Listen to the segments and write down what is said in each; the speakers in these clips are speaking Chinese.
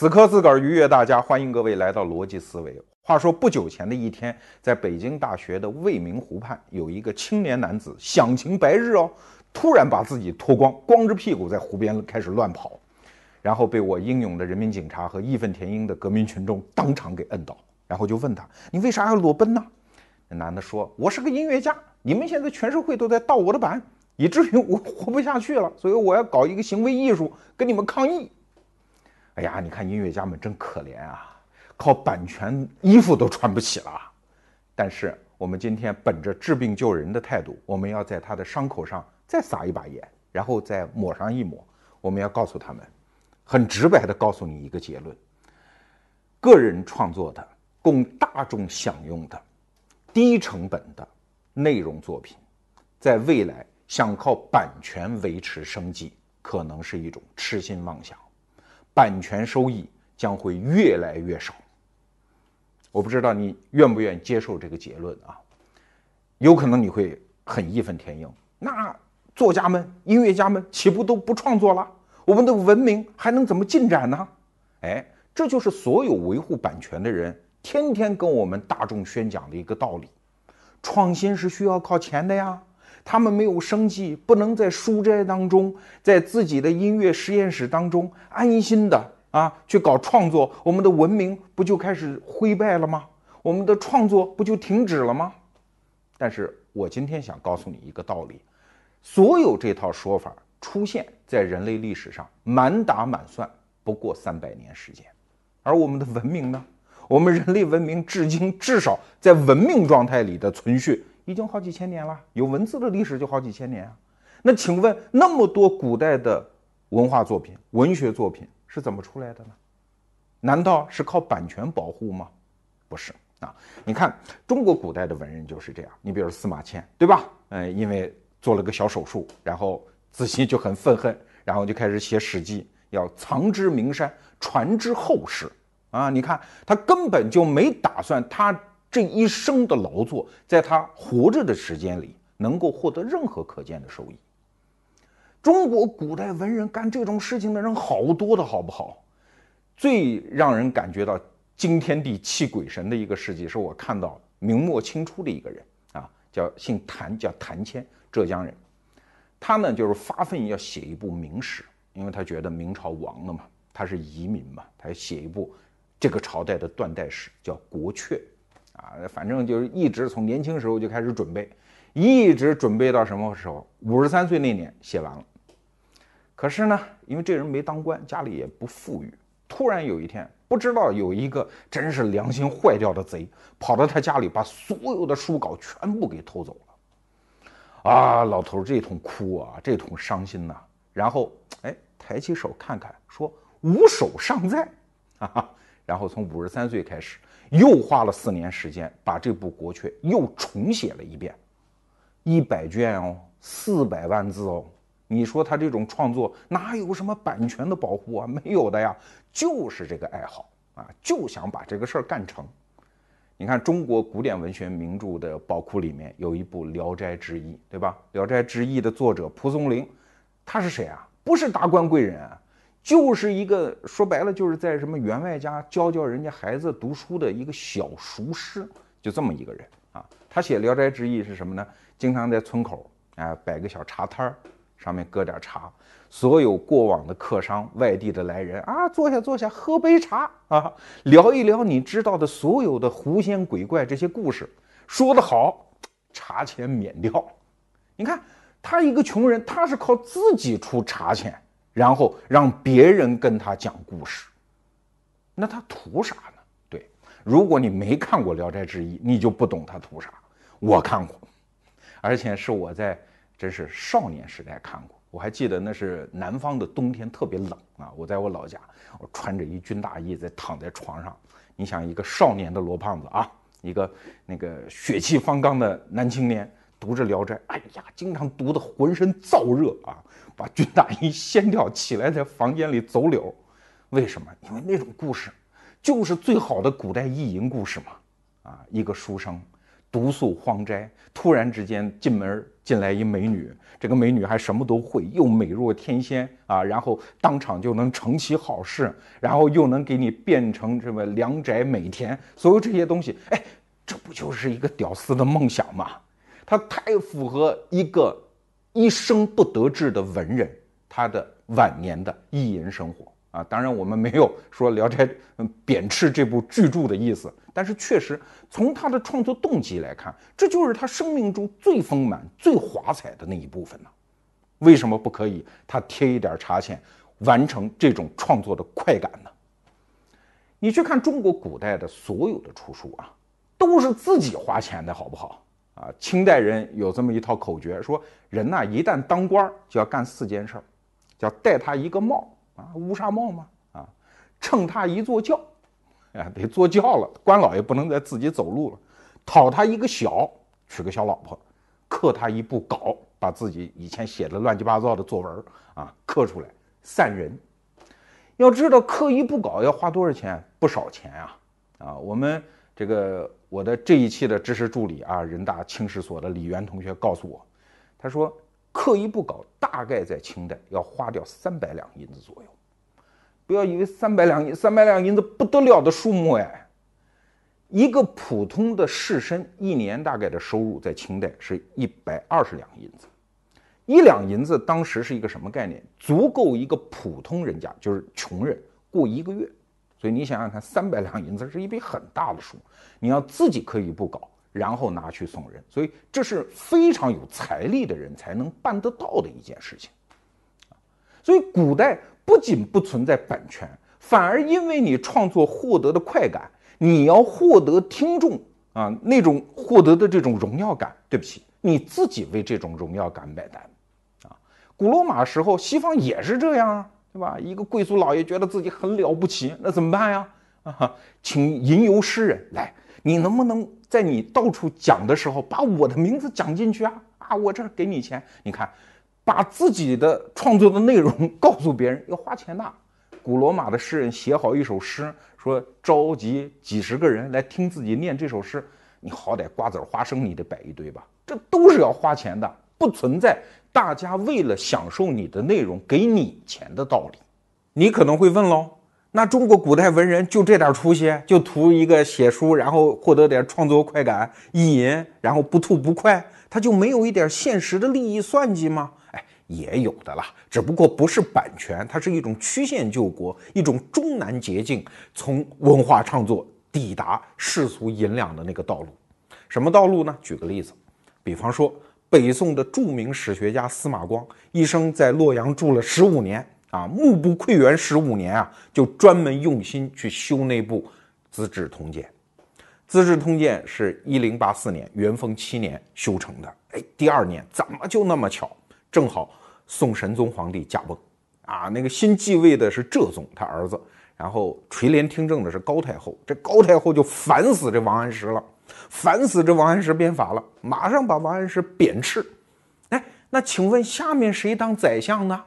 死磕自个儿，愉悦大家，欢迎各位来到逻辑思维。话说不久前的一天，在北京大学的未名湖畔，有一个青年男子享晴白日哦，突然把自己脱光，光着屁股在湖边开始乱跑，然后被我英勇的人民警察和义愤填膺的革命群众当场给摁倒，然后就问他：“你为啥要裸奔呢？”那男的说：“我是个音乐家，你们现在全社会都在盗我的版，以至于我活不下去了，所以我要搞一个行为艺术跟你们抗议。”哎呀，你看音乐家们真可怜啊，靠版权衣服都穿不起了。但是我们今天本着治病救人的态度，我们要在他的伤口上再撒一把盐，然后再抹上一抹。我们要告诉他们，很直白的告诉你一个结论：个人创作的、供大众享用的、低成本的内容作品，在未来想靠版权维持生计，可能是一种痴心妄想。版权收益将会越来越少。我不知道你愿不愿意接受这个结论啊？有可能你会很义愤填膺。那作家们、音乐家们岂不都不创作了？我们的文明还能怎么进展呢？哎，这就是所有维护版权的人天天跟我们大众宣讲的一个道理：创新是需要靠钱的呀。他们没有生计，不能在书斋当中，在自己的音乐实验室当中安心的啊去搞创作，我们的文明不就开始灰败了吗？我们的创作不就停止了吗？但是我今天想告诉你一个道理：所有这套说法出现在人类历史上，满打满算不过三百年时间，而我们的文明呢？我们人类文明至今至少在文明状态里的存续。已经好几千年了，有文字的历史就好几千年啊。那请问，那么多古代的文化作品、文学作品是怎么出来的呢？难道是靠版权保护吗？不是啊。你看，中国古代的文人就是这样。你比如司马迁，对吧？嗯，因为做了个小手术，然后自己就很愤恨，然后就开始写《史记》，要藏之名山，传之后世啊。你看，他根本就没打算他。这一生的劳作，在他活着的时间里，能够获得任何可见的收益。中国古代文人干这种事情的人好多的，好不好？最让人感觉到惊天地泣鬼神的一个事迹，是我看到明末清初的一个人啊，叫姓谭，叫谭谦，浙江人。他呢，就是发奋要写一部明史，因为他觉得明朝亡了嘛，他是遗民嘛，他要写一部这个朝代的断代史，叫《国阙》。啊，反正就是一直从年轻时候就开始准备，一直准备到什么时候？五十三岁那年写完了。可是呢，因为这人没当官，家里也不富裕，突然有一天，不知道有一个真是良心坏掉的贼，跑到他家里，把所有的书稿全部给偷走了。啊，老头这通哭啊，这通伤心呐。然后，哎，抬起手看看，说五手尚在，哈哈。然后从五十三岁开始。又花了四年时间，把这部《国阙》又重写了一遍，一百卷哦，四百万字哦。你说他这种创作哪有什么版权的保护啊？没有的呀，就是这个爱好啊，就想把这个事儿干成。你看中国古典文学名著的宝库里面有一部《聊斋志异》，对吧？《聊斋志异》的作者蒲松龄，他是谁啊？不是达官贵人啊。就是一个说白了，就是在什么员外家教教人家孩子读书的一个小塾师，就这么一个人啊。他写《聊斋志异》是什么呢？经常在村口啊摆个小茶摊儿，上面搁点茶，所有过往的客商、外地的来人啊，坐下坐下，喝杯茶啊，聊一聊你知道的所有的狐仙鬼怪这些故事。说得好，茶钱免掉。你看他一个穷人，他是靠自己出茶钱。然后让别人跟他讲故事，那他图啥呢？对，如果你没看过《聊斋志异》，你就不懂他图啥。我看过，而且是我在真是少年时代看过。我还记得那是南方的冬天，特别冷啊。我在我老家，我穿着一军大衣在躺在床上。你想一个少年的罗胖子啊，一个那个血气方刚的男青年。读着《聊斋》，哎呀，经常读得浑身燥热啊，把军大衣掀掉，起来在房间里走柳。为什么？因为那种故事，就是最好的古代意淫故事嘛。啊，一个书生独宿荒斋，突然之间进门进来一美女，这个美女还什么都会，又美若天仙啊，然后当场就能成其好事，然后又能给你变成什么良宅美田，所有这些东西，哎，这不就是一个屌丝的梦想吗？他太符合一个一生不得志的文人他的晚年的意淫生活。啊，当然我们没有说《聊斋》嗯贬斥这部巨著的意思，但是确实从他的创作动机来看，这就是他生命中最丰满、最华彩的那一部分呢。为什么不可以他贴一点茶钱，完成这种创作的快感呢？你去看中国古代的所有的出书啊，都是自己花钱的，好不好？啊，清代人有这么一套口诀，说人呐一旦当官就要干四件事儿，叫戴他一个帽。啊，乌纱帽嘛？啊，乘他一座轿，啊，得坐轿了。官老爷不能再自己走路了。讨他一个小，娶个小老婆。刻他一部稿，把自己以前写的乱七八糟的作文啊刻出来，散人。要知道刻一部稿要花多少钱？不少钱啊！啊，我们这个我的这一期的知识助理啊，人大清史所的李源同学告诉我，他说。刻一部稿大概在清代要花掉三百两银子左右，不要以为三百两银三百两银子不得了的数目哎，一个普通的士绅一年大概的收入在清代是一百二十两银子，一两银子当时是一个什么概念？足够一个普通人家就是穷人过一个月，所以你想想看，三百两银子是一笔很大的数，你要自己可以不搞。然后拿去送人，所以这是非常有财力的人才能办得到的一件事情，所以古代不仅不存在版权，反而因为你创作获得的快感，你要获得听众啊那种获得的这种荣耀感，对不起，你自己为这种荣耀感买单，啊，古罗马时候西方也是这样啊，对吧？一个贵族老爷觉得自己很了不起，那怎么办呀？啊，请吟游诗人来，你能不能？在你到处讲的时候，把我的名字讲进去啊啊！我这儿给你钱，你看，把自己的创作的内容 告诉别人要花钱的。古罗马的诗人写好一首诗，说召集几十个人来听自己念这首诗，你好歹瓜子花生你得摆一堆吧？这都是要花钱的，不存在大家为了享受你的内容给你钱的道理。你可能会问喽。那中国古代文人就这点出息，就图一个写书，然后获得点创作快感、意淫，然后不吐不快，他就没有一点现实的利益算计吗？哎，也有的啦，只不过不是版权，它是一种曲线救国，一种终南捷径，从文化创作抵达世俗银两的那个道路。什么道路呢？举个例子，比方说北宋的著名史学家司马光，一生在洛阳住了十五年。啊，目不窥园十五年啊，就专门用心去修那部《资治通鉴》。《资治通鉴》是一零八四年元丰七年修成的。哎，第二年怎么就那么巧，正好宋神宗皇帝驾崩，啊，那个新继位的是浙宗他儿子，然后垂帘听政的是高太后。这高太后就烦死这王安石了，烦死这王安石变法了，马上把王安石贬斥。哎，那请问下面谁当宰相呢？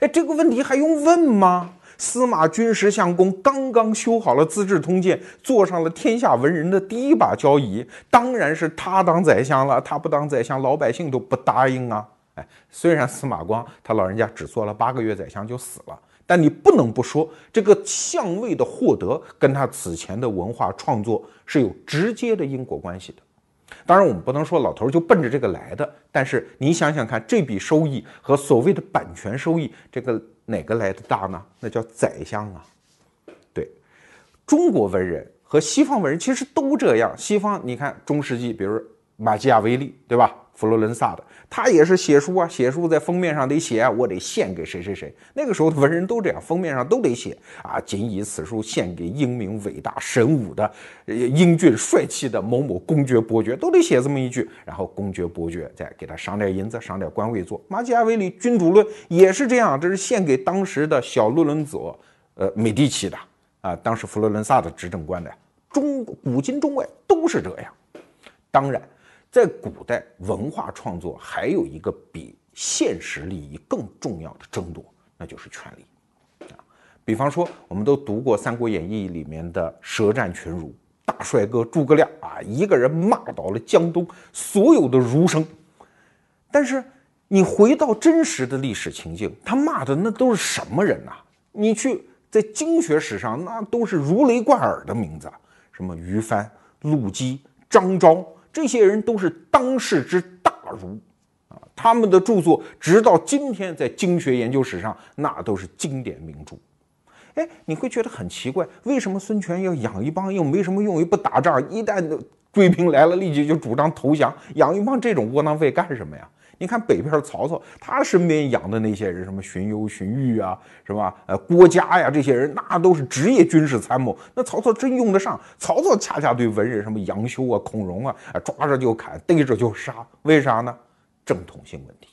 哎，这个问题还用问吗？司马君实相公刚刚修好了《资治通鉴》，坐上了天下文人的第一把交椅，当然是他当宰相了。他不当宰相，老百姓都不答应啊！哎，虽然司马光他老人家只做了八个月宰相就死了，但你不能不说，这个相位的获得跟他此前的文化创作是有直接的因果关系的。当然，我们不能说老头就奔着这个来的。但是你想想看，这笔收益和所谓的版权收益，这个哪个来的大呢？那叫宰相啊。对，中国文人和西方文人其实都这样。西方你看中世纪，比如马基雅维利，对吧？佛罗伦萨的，他也是写书啊，写书在封面上得写，我得献给谁谁谁。那个时候的文人都这样，封面上都得写啊，谨以此书献给英明伟大神武的、英俊帅气的某某公爵伯爵，都得写这么一句。然后公爵伯爵再给他赏点银子，赏点官位做。马基雅维利《君主论》也是这样，这是献给当时的小洛伦佐，呃，美第奇的啊，当时佛罗伦萨的执政官的。中古今中外都是这样，当然。在古代，文化创作还有一个比现实利益更重要的争夺，那就是权力。啊，比方说，我们都读过《三国演义》里面的舌战群儒，大帅哥诸葛亮啊，一个人骂倒了江东所有的儒生。但是你回到真实的历史情境，他骂的那都是什么人呐？你去在经学史上，那都是如雷贯耳的名字，什么于帆、陆机、张昭，这些人都是当世之大儒啊。他们的著作直到今天在经学研究史上，那都是经典名著。哎，你会觉得很奇怪，为什么孙权要养一帮又没什么用又不打仗，一旦追兵来了立即就主张投降，养一帮这种窝囊废干什么呀？你看北边曹操，他身边养的那些人，什么荀攸、荀彧啊，是吧？呃，郭嘉呀，这些人那都是职业军事参谋，那曹操真用得上？曹操恰恰对文人，什么杨修啊、孔融啊，抓着就砍，逮着就杀，为啥呢？正统性问题。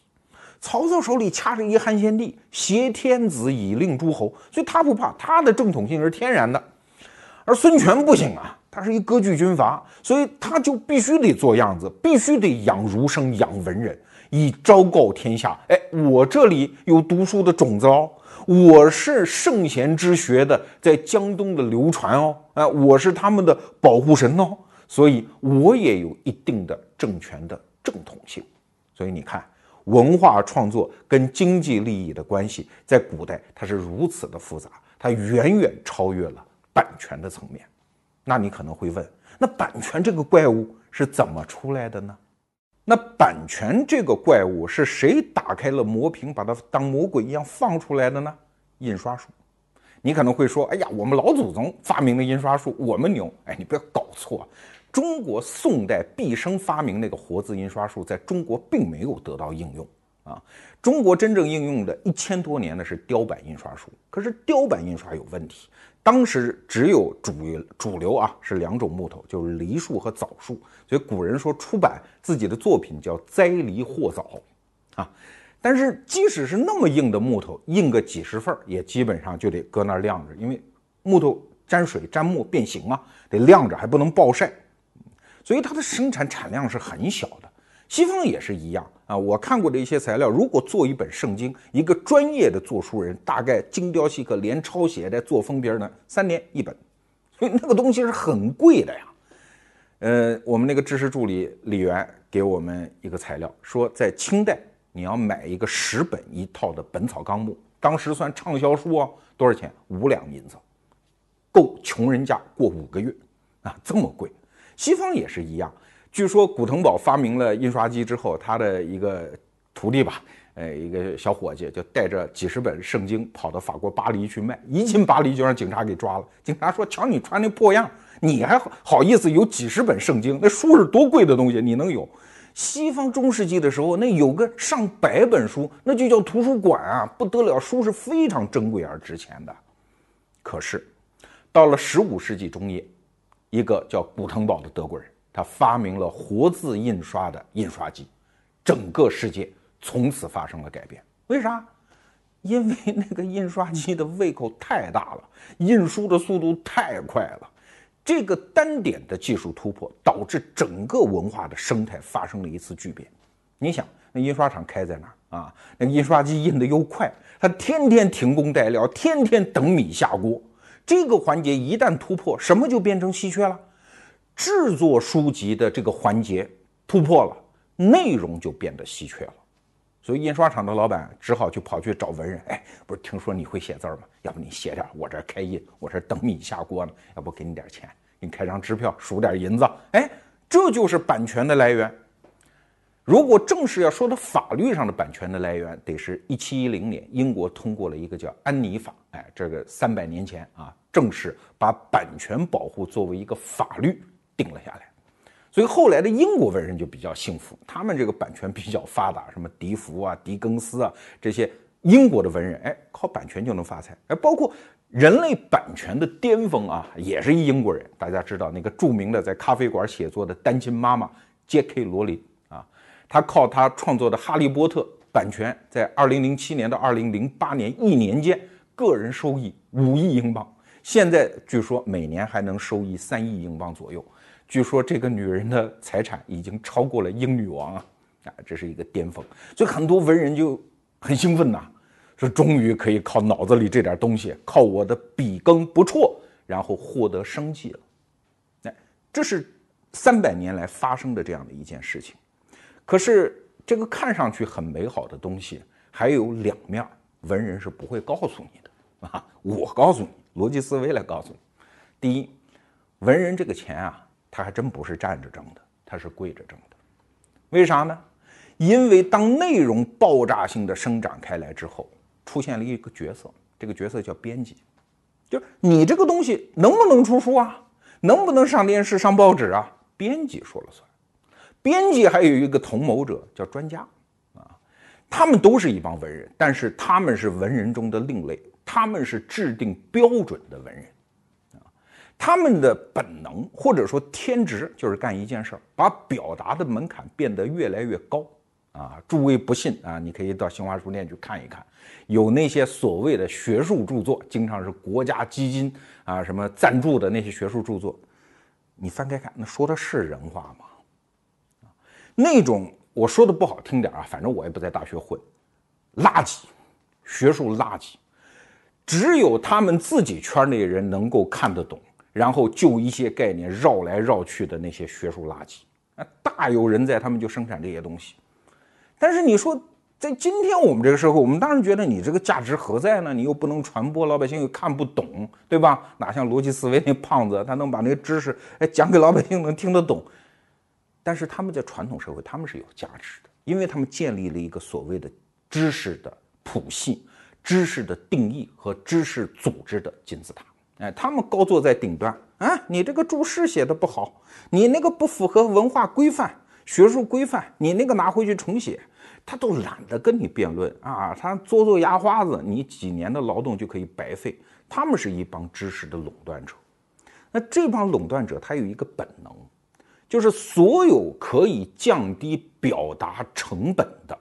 曹操手里掐着一汉献帝，挟天子以令诸侯，所以他不怕，他的正统性是天然的。而孙权不行啊，他是一割据军阀，所以他就必须得做样子，必须得养儒生、养文人，以昭告天下：哎，我这里有读书的种子哦，我是圣贤之学的在江东的流传哦，哎，我是他们的保护神哦，所以我也有一定的政权的正统性。所以你看。文化创作跟经济利益的关系，在古代它是如此的复杂，它远远超越了版权的层面。那你可能会问，那版权这个怪物是怎么出来的呢？那版权这个怪物是谁打开了魔瓶，把它当魔鬼一样放出来的呢？印刷术。你可能会说，哎呀，我们老祖宗发明的印刷术，我们牛。哎，你不要搞错。中国宋代毕生发明那个活字印刷术，在中国并没有得到应用啊。中国真正应用的一千多年的是雕版印刷术，可是雕版印刷有问题。当时只有主主流啊是两种木头，就是梨树和枣树，所以古人说出版自己的作品叫栽梨或枣啊。但是即使是那么硬的木头，印个几十份也基本上就得搁那儿晾着，因为木头沾水沾墨变形啊，得晾着还不能暴晒。所以它的生产产量是很小的，西方也是一样啊。我看过的一些材料，如果做一本圣经，一个专业的做书人，大概精雕细刻，连抄写带做封边呢，三年一本，所以那个东西是很贵的呀。呃，我们那个知识助理李元给我们一个材料，说在清代你要买一个十本一套的《本草纲目》，当时算畅销书啊，多少钱？五两银子，够穷人家过五个月啊，这么贵。西方也是一样，据说古腾堡发明了印刷机之后，他的一个徒弟吧，呃，一个小伙计就带着几十本圣经跑到法国巴黎去卖，一进巴黎就让警察给抓了。警察说：“瞧你穿那破样，你还好意思有几十本圣经？那书是多贵的东西，你能有？西方中世纪的时候，那有个上百本书，那就叫图书馆啊，不得了，书是非常珍贵而值钱的。可是，到了十五世纪中叶。一个叫古腾堡的德国人，他发明了活字印刷的印刷机，整个世界从此发生了改变。为啥？因为 那个印刷机的胃口太大了，印书的速度太快了。这个单点的技术突破，导致整个文化的生态发生了一次巨变。你想，那印刷厂开在哪儿啊？那印刷机印的又快，它天天停工待料，天天等米下锅。这个环节一旦突破，什么就变成稀缺了？制作书籍的这个环节突破了，内容就变得稀缺了。所以印刷厂的老板只好就跑去找文人，哎，不是听说你会写字吗？要不你写点，我这开印，我这等米下锅呢，要不给你点钱，给你开张支票，数点银子。哎，这就是版权的来源。如果正式要说到法律上的版权的来源，得是一七一零年，英国通过了一个叫《安妮法》，哎，这个三百年前啊，正式把版权保护作为一个法律定了下来。所以后来的英国文人就比较幸福，他们这个版权比较发达，什么笛福啊、狄更斯啊这些英国的文人，哎，靠版权就能发财。哎，包括人类版权的巅峰啊，也是一英国人，大家知道那个著名的在咖啡馆写作的单亲妈妈 J.K. 罗琳啊。他靠他创作的《哈利波特》版权，在二零零七年到二零零八年一年间，个人收益五亿英镑。现在据说每年还能收益三亿英镑左右。据说这个女人的财产已经超过了英女王啊！啊，这是一个巅峰。所以很多文人就很兴奋呐，说终于可以靠脑子里这点东西，靠我的笔耕不辍，然后获得生计了。哎，这是三百年来发生的这样的一件事情。可是这个看上去很美好的东西，还有两面，文人是不会告诉你的啊！我告诉你，逻辑思维来告诉你。第一，文人这个钱啊，他还真不是站着挣的，他是跪着挣的。为啥呢？因为当内容爆炸性的生长开来之后，出现了一个角色，这个角色叫编辑，就是你这个东西能不能出书啊？能不能上电视、上报纸啊？编辑说了算。编辑还有一个同谋者叫专家，啊，他们都是一帮文人，但是他们是文人中的另类，他们是制定标准的文人，他们的本能或者说天职就是干一件事儿，把表达的门槛变得越来越高，啊，诸位不信啊，你可以到新华书店去看一看，有那些所谓的学术著作，经常是国家基金啊什么赞助的那些学术著作，你翻开看，那说的是人话吗？那种我说的不好听点啊，反正我也不在大学混，垃圾，学术垃圾，只有他们自己圈内人能够看得懂，然后就一些概念绕来绕去的那些学术垃圾啊，大有人在，他们就生产这些东西。但是你说在今天我们这个社会，我们当然觉得你这个价值何在呢？你又不能传播，老百姓又看不懂，对吧？哪像逻辑思维那胖子，他能把那个知识哎讲给老百姓能听得懂。但是他们在传统社会，他们是有价值的，因为他们建立了一个所谓的知识的谱系、知识的定义和知识组织的金字塔。哎，他们高坐在顶端啊！你这个注释写的不好，你那个不符合文化规范、学术规范，你那个拿回去重写，他都懒得跟你辩论啊！他做做牙花子，你几年的劳动就可以白费。他们是一帮知识的垄断者，那这帮垄断者他有一个本能。就是所有可以降低表达成本的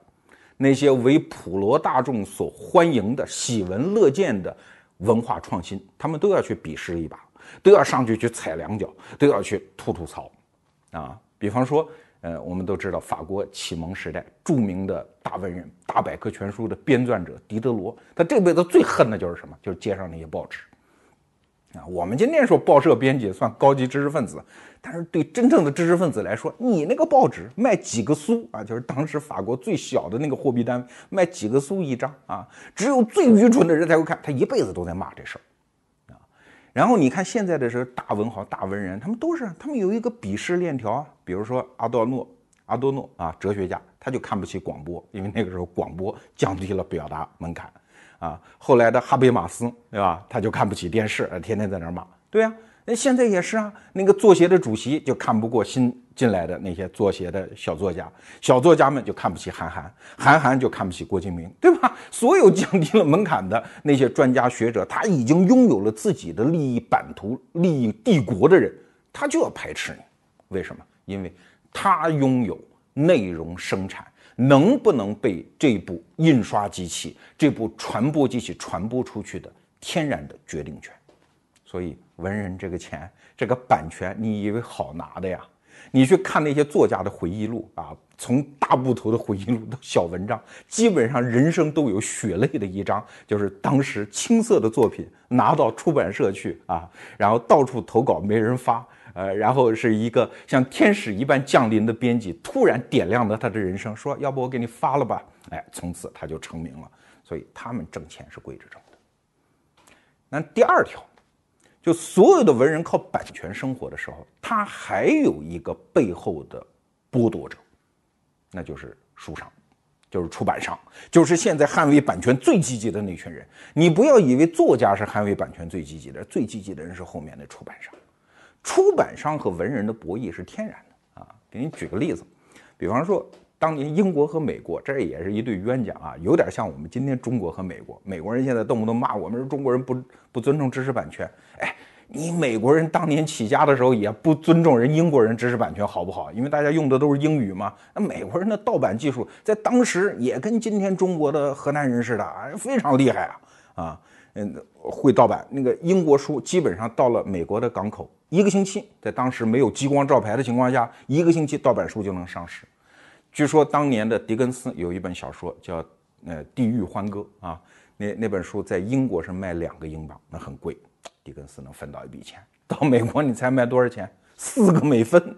那些为普罗大众所欢迎的、喜闻乐见的文化创新，他们都要去鄙视一把，都要上去去踩两脚，都要去吐吐槽，啊，比方说，呃，我们都知道法国启蒙时代著名的大文人、大百科全书的编撰者狄德罗，他这辈子最恨的就是什么？就是街上那些报纸。啊，我们今天说报社编辑算高级知识分子，但是对真正的知识分子来说，你那个报纸卖几个苏啊，就是当时法国最小的那个货币单位，卖几个苏一张啊，只有最愚蠢的人才会看，他一辈子都在骂这事儿啊。然后你看现在的是大文豪、大文人，他们都是他们有一个鄙视链条，比如说阿多诺、阿多诺啊，哲学家，他就看不起广播，因为那个时候广播降低了表达门槛。啊，后来的哈贝马斯，对吧？他就看不起电视，天天在那儿骂。对呀，那现在也是啊。那个作协的主席就看不过新进来的那些作协的小作家，小作家们就看不起韩寒，韩寒就看不起郭敬明，对吧？所有降低了门槛的那些专家学者，他已经拥有了自己的利益版图、利益帝国的人，他就要排斥你。为什么？因为他拥有内容生产。能不能被这部印刷机器、这部传播机器传播出去的天然的决定权？所以文人这个钱、这个版权，你以为好拿的呀？你去看那些作家的回忆录啊，从大部头的回忆录到小文章，基本上人生都有血泪的一章，就是当时青涩的作品拿到出版社去啊，然后到处投稿没人发。呃，然后是一个像天使一般降临的编辑，突然点亮了他的人生，说：“要不我给你发了吧？”哎，从此他就成名了。所以他们挣钱是跪着挣的。那第二条，就所有的文人靠版权生活的时候，他还有一个背后的剥夺者，那就是书商，就是出版商，就是现在捍卫版权最积极的那群人。你不要以为作家是捍卫版权最积极的，最积极的人是后面的出版商。出版商和文人的博弈是天然的啊！给你举个例子，比方说当年英国和美国，这也是一对冤家啊，有点像我们今天中国和美国。美国人现在动不动骂我们是中国人不不尊重知识版权，哎，你美国人当年起家的时候也不尊重人英国人知识版权，好不好？因为大家用的都是英语嘛。那美国人的盗版技术在当时也跟今天中国的河南人似的啊，非常厉害啊啊！嗯，会盗版那个英国书，基本上到了美国的港口，一个星期，在当时没有激光照排的情况下，一个星期盗版书就能上市。据说当年的狄更斯有一本小说叫《呃地狱欢歌》啊，那那本书在英国是卖两个英镑，那很贵。狄更斯能分到一笔钱。到美国你猜卖多少钱？四个美分，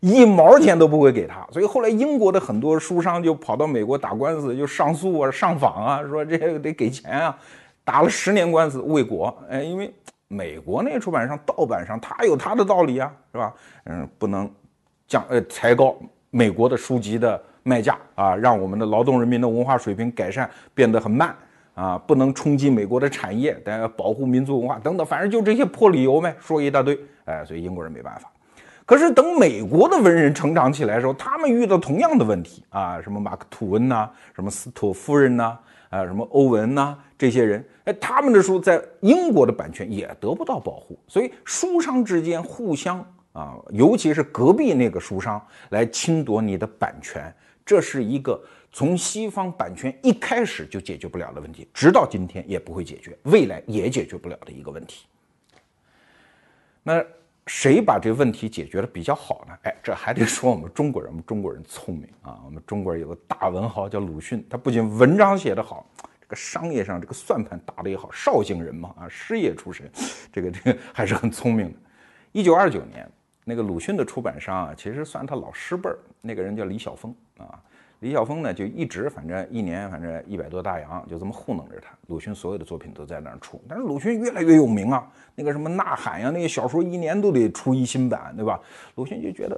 一毛钱都不会给他。所以后来英国的很多书商就跑到美国打官司，就上诉啊、上访啊，说这个得给钱啊，打了十年官司未果。哎，因为美国那出版商、盗版商他有他的道理啊，是吧？嗯，不能降呃抬高美国的书籍的卖价啊，让我们的劳动人民的文化水平改善变得很慢。啊，不能冲击美国的产业，但要保护民族文化等等，反正就这些破理由呗，说一大堆。哎，所以英国人没办法。可是等美国的文人成长起来的时候，他们遇到同样的问题啊，什么马克吐温呐，什么斯托夫人呐，啊什么欧文呐，这些人，哎，他们的书在英国的版权也得不到保护，所以书商之间互相啊，尤其是隔壁那个书商来侵夺你的版权，这是一个。从西方版权一开始就解决不了的问题，直到今天也不会解决，未来也解决不了的一个问题。那谁把这个问题解决的比较好呢？哎，这还得 说我们中国人，我们中国人聪明啊！我们中国人有个大文豪叫鲁迅，他不仅文章写得好，这个商业上这个算盘打得也好，绍兴人嘛啊，师爷出身，这个这个还是很聪明的。一九二九年，那个鲁迅的出版商啊，其实算他老师辈儿，那个人叫李晓峰啊。李晓峰呢，就一直反正一年反正一百多大洋，就这么糊弄着他。鲁迅所有的作品都在那儿出，但是鲁迅越来越有名啊，那个什么《呐喊》呀，那些小说一年都得出一新版，对吧？鲁迅就觉得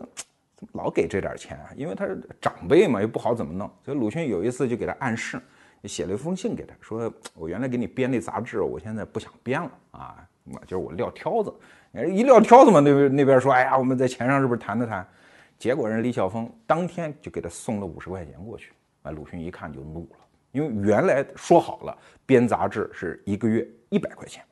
怎么老给这点钱啊？因为他是长辈嘛，又不好怎么弄，所以鲁迅有一次就给他暗示，写了一封信给他，说我原来给你编那杂志，我现在不想编了啊，就是我撂挑子，一撂挑子嘛，那边那边说，哎呀，我们在钱上是不是谈了谈？结果人李晓峰当天就给他送了五十块钱过去，啊，鲁迅一看就怒了，因为原来说好了编杂志是一个月一百块钱，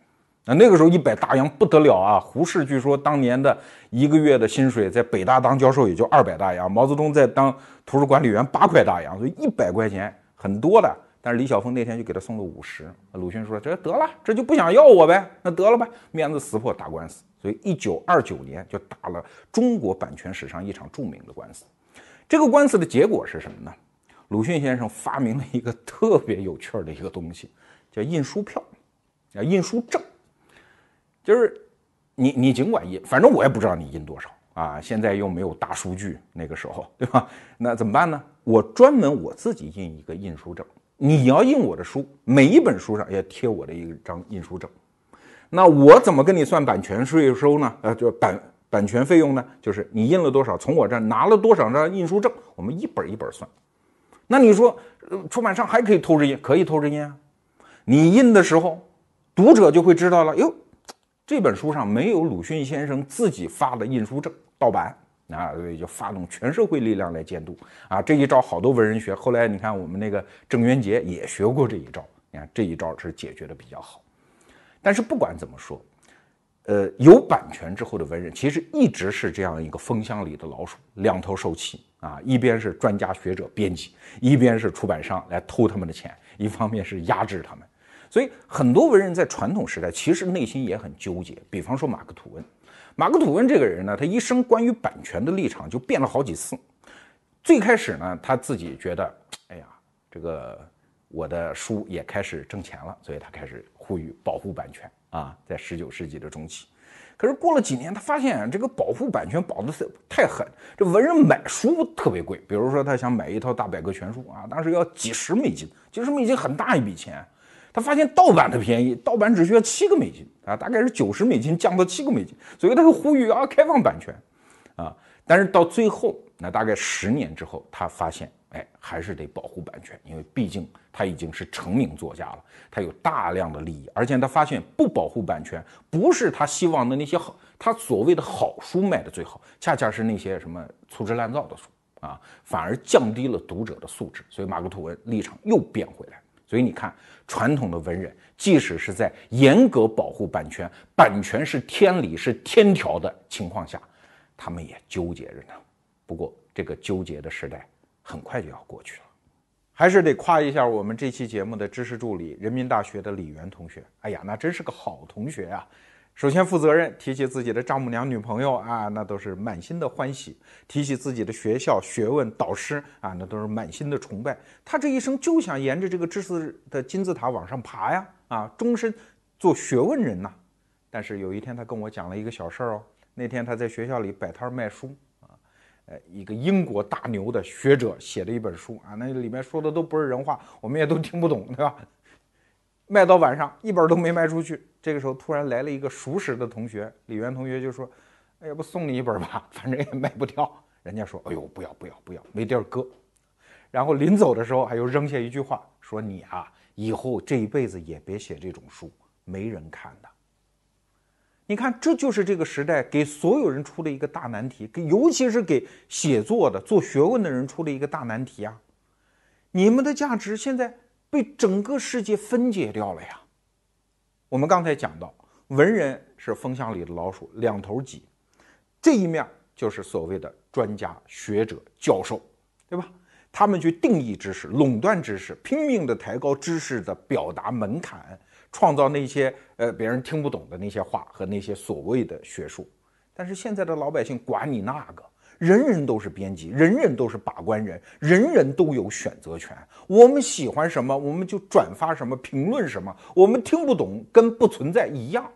那那个时候一百大洋不得了啊！胡适据说当年的一个月的薪水在北大当教授也就二百大洋，毛泽东在当图书管理员八块大洋，所以一百块钱很多的。但是李晓峰那天就给他送了五十，鲁迅说这得了，这就不想要我呗，那得了吧，面子撕破打官司。所以，一九二九年就打了中国版权史上一场著名的官司。这个官司的结果是什么呢？鲁迅先生发明了一个特别有趣儿的一个东西，叫印书票，叫印书证。就是你你尽管印，反正我也不知道你印多少啊。现在又没有大数据，那个时候 对吧？那怎么办呢？我专门我自己印一个印书证。你要印我的书，每一本书上要贴我的一张印书证。那我怎么跟你算版权税收呢？呃，就版版权费用呢？就是你印了多少，从我这儿拿了多少张印书证，我们一本一本算。那你说，呃出版商还可以偷着印？可以偷着印啊！你印的时候，读者就会知道了。哟，这本书上没有鲁迅先生自己发的印书证，盗版啊！所以就发动全社会力量来监督啊！这一招好多文人学。后来你看，我们那个郑渊洁也学过这一招。你看这一招是解决的比较好。但是不管怎么说，呃，有版权之后的文人其实一直是这样一个蜂箱里的老鼠，两头受气啊！一边是专家学者编辑，一边是出版商来偷他们的钱，一方面是压制他们。所以很多文人在传统时代其实内心也很纠结。比方说马克吐温，马克吐温这个人呢，他一生关于版权的立场就变了好几次。最开始呢，他自己觉得，哎呀，这个我的书也开始挣钱了，所以他开始。呼吁保护版权啊，在十九世纪的中期，可是过了几年，他发现这个保护版权保的太狠，这文人买书特别贵。比如说，他想买一套大百科全书啊，当时要几十美金，几十美金很大一笔钱。他发现盗版的便宜，盗版只需要七个美金啊，大概是九十美金降到七个美金，所以他就呼吁啊，开放版权啊。但是到最后，那大概十年之后，他发现。哎，还是得保护版权，因为毕竟他已经是成名作家了，他有大量的利益，而且他发现不保护版权，不是他希望的那些好，他所谓的好书卖的最好，恰恰是那些什么粗制滥造的书啊，反而降低了读者的素质。所以马克吐温立场又变回来。所以你看，传统的文人，即使是在严格保护版权，版权是天理是天条的情况下，他们也纠结着呢。不过这个纠结的时代。很快就要过去了，还是得夸一下我们这期节目的知识助理，人民大学的李源同学。哎呀，那真是个好同学啊！首先负责任，提起自己的丈母娘、女朋友啊，那都是满心的欢喜；提起自己的学校、学问、导师啊，那都是满心的崇拜。他这一生就想沿着这个知识的金字塔往上爬呀！啊，终身做学问人呐！但是有一天他跟我讲了一个小事儿哦，那天他在学校里摆摊卖书，呃，一个英国大牛的学者写的一本书啊，那里面说的都不是人话，我们也都听不懂，对吧？卖到晚上一本都没卖出去，这个时候突然来了一个熟识的同学，李元同学就说：“哎，要不送你一本吧，反正也卖不掉。”人家说：“哎呦，不要不要不要，没地儿搁。”然后临走的时候，还又扔下一句话，说：“你啊，以后这一辈子也别写这种书，没人看的。”你看，这就是这个时代给所有人出的一个大难题，给尤其是给写作的、做学问的人出了一个大难题啊！你们的价值现在被整个世界分解掉了呀。我们刚才讲到，文人是风箱里的老鼠，两头挤，这一面就是所谓的专家学者、教授，对吧？他们去定义知识、垄断知识，拼命的抬高知识的表达门槛。创造那些呃别人听不懂的那些话和那些所谓的学术，但是现在的老百姓管你那个，人人都是编辑，人人都是把关人，人人都有选择权。我们喜欢什么，我们就转发什么，评论什么。我们听不懂，跟不存在一样。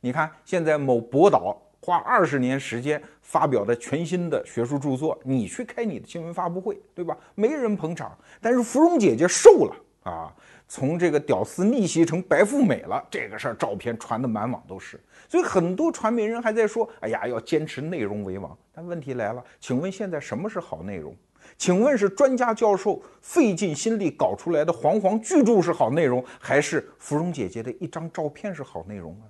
你看，现在某博导花二十年时间发表的全新的学术著作，你去开你的新闻发布会，对吧？没人捧场，但是芙蓉姐姐瘦了啊。从这个屌丝逆袭成白富美了，这个事儿照片传的满网都是，所以很多传媒人还在说：“哎呀，要坚持内容为王。”但问题来了，请问现在什么是好内容？请问是专家教授费尽心力搞出来的煌煌巨著是好内容，还是芙蓉姐姐的一张照片是好内容啊？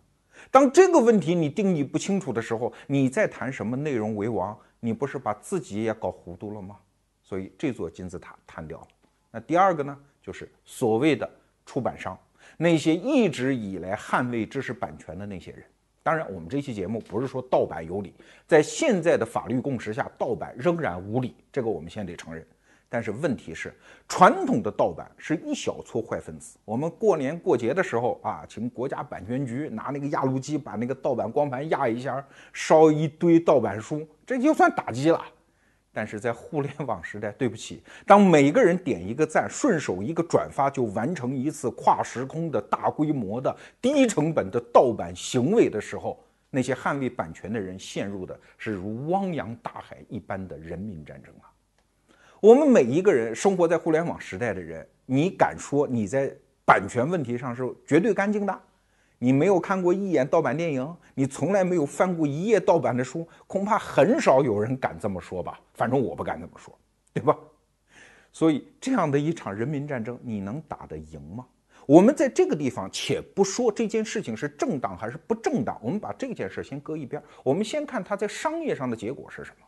当这个问题你定义不清楚的时候，你在谈什么内容为王？你不是把自己也搞糊涂了吗？所以这座金字塔坍掉了。那第二个呢？就是所谓的出版商，那些一直以来捍卫知识版权的那些人。当然，我们这期节目不是说盗版有理，在现在的法律共识下，盗版仍然无理，这个我们先得承认。但是问题是，传统的盗版是一小撮坏分子。我们过年过节的时候啊，请国家版权局拿那个压路机把那个盗版光盘压一下，烧一堆盗版书，这就算打击了。但是在互联网时代，对不起，当每个人点一个赞，顺手一个转发，就完成一次跨时空的大规模的低成本的盗版行为的时候，那些捍卫版权的人陷入的是如汪洋大海一般的人民战争啊！我们每一个人生活在互联网时代的人，你敢说你在版权问题上是绝对干净的？你没有看过一眼盗版电影，你从来没有翻过一页盗版的书，恐怕很少有人敢这么说吧？反正我不敢这么说，对吧？所以这样的一场人民战争，你能打得赢吗？我们在这个地方，且不说这件事情是正当还是不正当，我们把这件事先搁一边，我们先看它在商业上的结果是什么。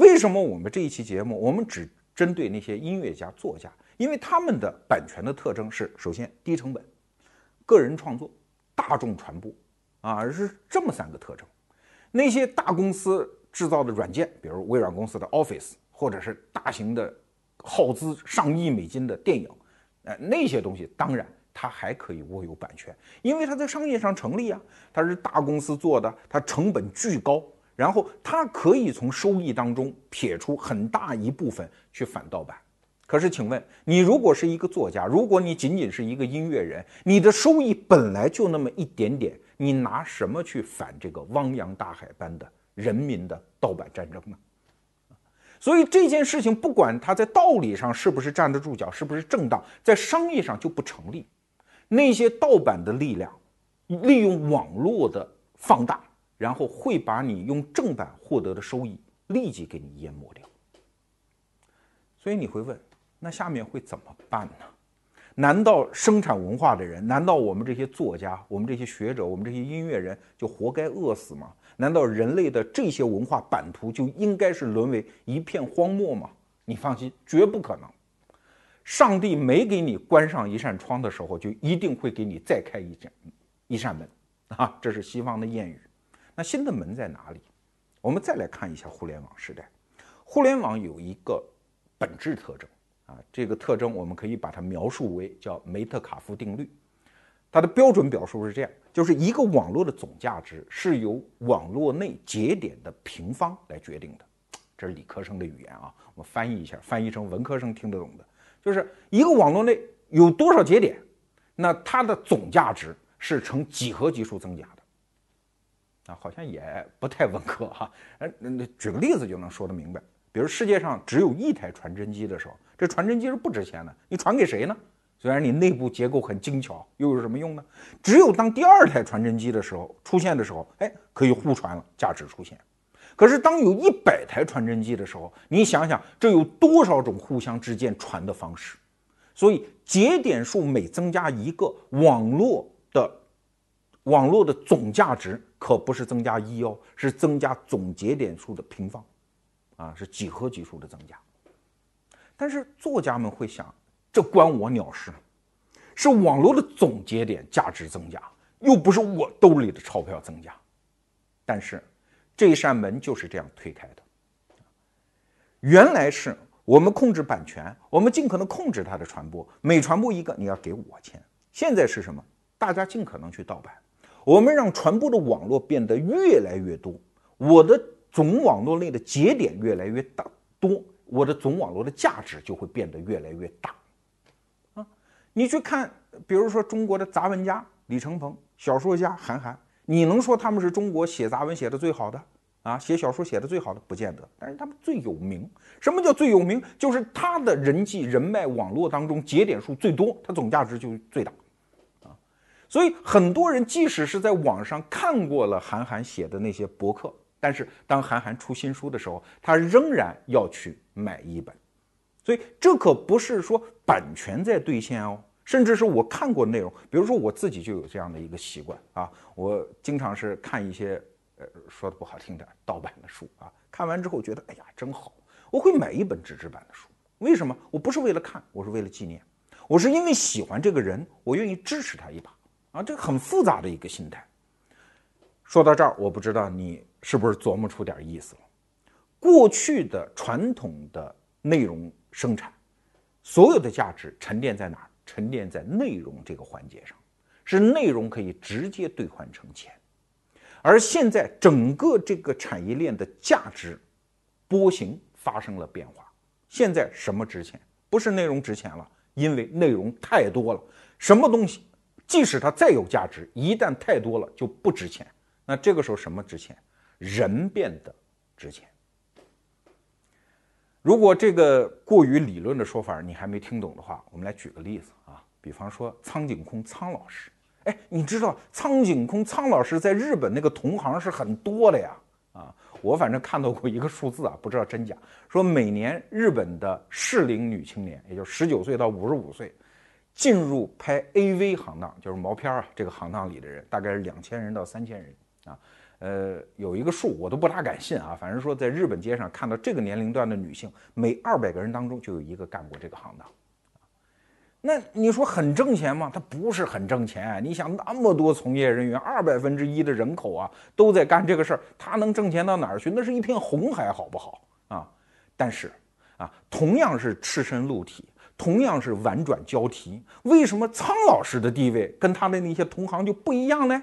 为什么我们这一期节目，我们只针对那些音乐家、作家？因为他们的版权的特征是：首先低成本。个人创作、大众传播，啊，是这么三个特征。那些大公司制造的软件，比如微软公司的 Office，或者是大型的、耗资上亿美金的电影，呃，那些东西当然它还可以握有版权，因为它在商业上成立啊，它是大公司做的，它成本巨高，然后它可以从收益当中撇出很大一部分去反盗版。可是，请问你如果是一个作家，如果你仅仅是一个音乐人，你的收益本来就那么一点点，你拿什么去反这个汪洋大海般的人民的盗版战争呢？所以这件事情，不管它在道理上是不是站得住脚，是不是正当，在商业上就不成立。那些盗版的力量，利用网络的放大，然后会把你用正版获得的收益立即给你淹没掉。所以你会问？那下面会怎么办呢？难道生产文化的人，难道我们这些作家、我们这些学者、我们这些音乐人就活该饿死吗？难道人类的这些文化版图就应该是沦为一片荒漠吗？你放心，绝不可能。上帝没给你关上一扇窗的时候，就一定会给你再开一扇一扇门啊！这是西方的谚语。那新的门在哪里？我们再来看一下互联网时代。互联网有一个本质特征。啊，这个特征我们可以把它描述为叫梅特卡夫定律。它的标准表述是这样：就是一个网络的总价值是由网络内节点的平方来决定的。这是理科生的语言啊，我翻译一下，翻译成文科生听得懂的，就是一个网络内有多少节点，那它的总价值是呈几何级数增加的，啊，好像也不太文科哈。哎，那举个例子就能说得明白。比如世界上只有一台传真机的时候，这传真机是不值钱的，你传给谁呢？虽然你内部结构很精巧，又有什么用呢？只有当第二台传真机的时候出现的时候，哎，可以互传了，价值出现。可是当有一百台传真机的时候，你想想这有多少种互相之间传的方式？所以节点数每增加一个，网络的网络的总价值可不是增加一哦，是增加总节点数的平方，啊，是几何级数的增加。但是作家们会想。这关我鸟事，是网络的总节点价值增加，又不是我兜里的钞票增加。但是，这扇门就是这样推开的。原来是我们控制版权，我们尽可能控制它的传播，每传播一个你要给我钱。现在是什么？大家尽可能去盗版，我们让传播的网络变得越来越多，我的总网络内的节点越来越大多，我的总网络的价值就会变得越来越大。啊你去看，比如说中国的杂文家李承鹏，小说家韩寒，你能说他们是中国写杂文写的最好的啊？写小说写的最好的不见得，但是他们最有名。什么叫最有名？就是他的人际人脉网络当中节点数最多，他总价值就最大啊。所以很多人即使是在网上看过了韩寒写的那些博客，但是当韩寒出新书的时候，他仍然要去买一本。所以这可不是说版权在兑现哦，甚至是我看过内容，比如说我自己就有这样的一个习惯啊，我经常是看一些呃说的不好听点盗版的书啊，看完之后觉得哎呀真好，我会买一本纸质版的书。为什么？我不是为了看，我是为了纪念，我是因为喜欢这个人，我愿意支持他一把啊，这很复杂的一个心态。说到这儿，我不知道你是不是琢磨出点意思了。过去的传统的内容。生产所有的价值沉淀在哪儿？沉淀在内容这个环节上，是内容可以直接兑换成钱。而现在整个这个产业链的价值波形发生了变化。现在什么值钱？不是内容值钱了，因为内容太多了。什么东西，即使它再有价值，一旦太多了就不值钱。那这个时候什么值钱？人变得值钱。如果这个过于理论的说法你还没听懂的话，我们来举个例子啊，比方说苍井空苍老师，哎，你知道苍井空苍老师在日本那个同行是很多的呀，啊，我反正看到过一个数字啊，不知道真假，说每年日本的适龄女青年，也就十九岁到五十五岁，进入拍 AV 行当，就是毛片啊这个行当里的人，大概是两千人到三千人啊。呃，有一个数我都不大敢信啊，反正说在日本街上看到这个年龄段的女性，每二百个人当中就有一个干过这个行当。那你说很挣钱吗？它不是很挣钱。你想那么多从业人员，二百分之一的人口啊，都在干这个事儿，他能挣钱到哪儿去？那是一片红海，好不好啊？但是啊，同样是赤身露体，同样是婉转交替，为什么苍老师的地位跟他的那些同行就不一样呢？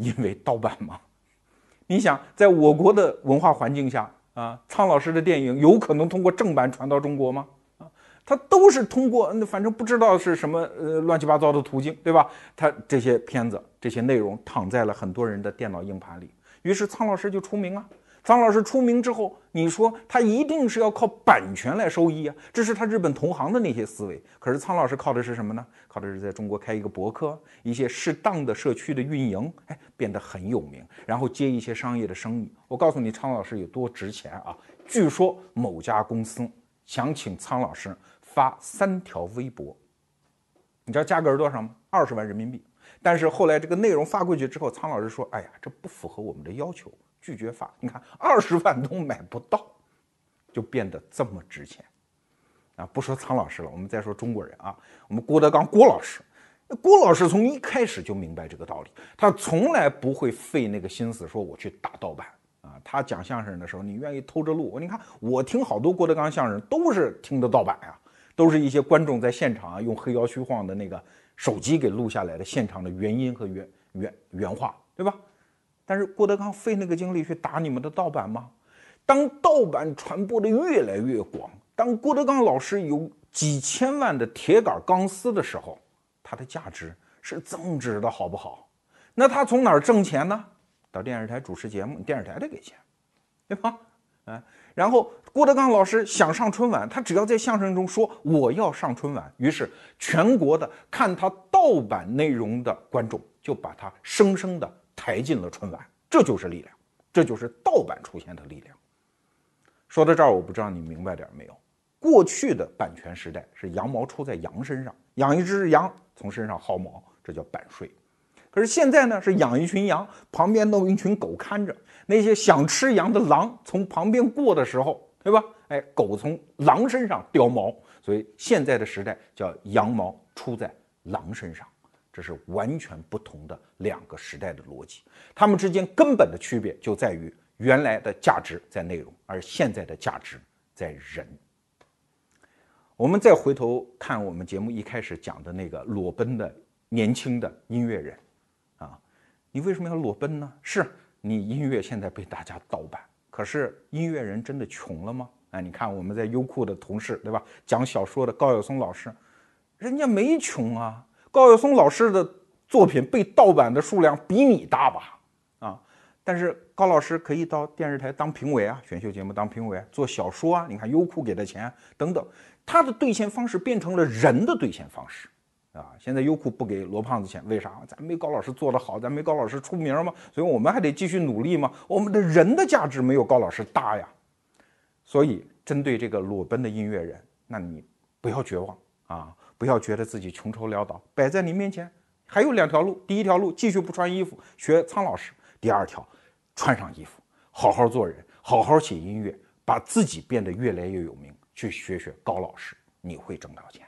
因为盗版嘛，你想，在我国的文化环境下啊，苍老师的电影有可能通过正版传到中国吗？啊，他都是通过那反正不知道是什么呃乱七八糟的途径，对吧？他这些片子这些内容躺在了很多人的电脑硬盘里，于是苍老师就出名了。苍老师出名之后，你说他一定是要靠版权来收益啊？这是他日本同行的那些思维。可是苍老师靠的是什么呢？靠的是在中国开一个博客，一些适当的社区的运营，哎，变得很有名，然后接一些商业的生意。我告诉你，苍老师有多值钱啊！据说某家公司想请苍老师发三条微博，你知道价格是多少吗？二十万人民币。但是后来这个内容发过去之后，苍老师说：“哎呀，这不符合我们的要求。”拒绝发，你看二十万都买不到，就变得这么值钱啊！不说苍老师了，我们再说中国人啊，我们郭德纲郭老师，郭老师从一开始就明白这个道理，他从来不会费那个心思说我去打盗版啊。他讲相声的时候，你愿意偷着录，你看我听好多郭德纲相声都是听的盗版呀，都是一些观众在现场啊用黑腰虚晃的那个手机给录下来的现场的原音和原原原话，对吧？但是郭德纲费那个精力去打你们的盗版吗？当盗版传播的越来越广，当郭德纲老师有几千万的铁杆钢丝的时候，它的价值是增值的，好不好？那他从哪儿挣钱呢？到电视台主持节目，电视台得给钱，对吧？哎，然后郭德纲老师想上春晚，他只要在相声中说我要上春晚，于是全国的看他盗版内容的观众就把他生生的抬进了春晚，这就是力量，这就是盗版出现的力量。说到这儿，我不知道你明白点没有？过去的版权时代是羊毛出在羊身上，养一只羊从身上薅毛，这叫版税。可是现在呢，是养一群羊，旁边弄一群狗看着。那些想吃羊的狼从旁边过的时候，对吧？哎，狗从狼身上叼毛，所以现在的时代叫羊毛出在狼身上，这是完全不同的两个时代的逻辑。他们之间根本的区别就在于原来的价值在内容，而现在的价值在人。我们再回头看我们节目一开始讲的那个裸奔的年轻的音乐人。啊你为什么要裸奔呢？是你音乐现在被大家盗版，可是音乐人真的穷了吗？哎，你看我们在优酷的同事，对吧？讲小说的高晓松老师，人家没穷啊。高晓松老师的作品被盗版的数量比你大吧？啊，但是高老师可以到电视台当评委啊，选秀节目当评委，做小说啊。你看优酷给的钱等等，他的兑现方式变成了人的兑现方式。啊，现在优酷不给罗胖子钱，为啥？咱没高老师做得好，咱没高老师出名吗？所以我们还得继续努力吗？我们的人的价值没有高老师大呀。所以，针对这个裸奔的音乐人，那你不要绝望啊，不要觉得自己穷愁潦倒，摆在你面前还有两条路：第一条路继续不穿衣服学苍老师；第二条，穿上衣服，好好做人，好好写音乐，把自己变得越来越有名，去学学高老师，你会挣到钱。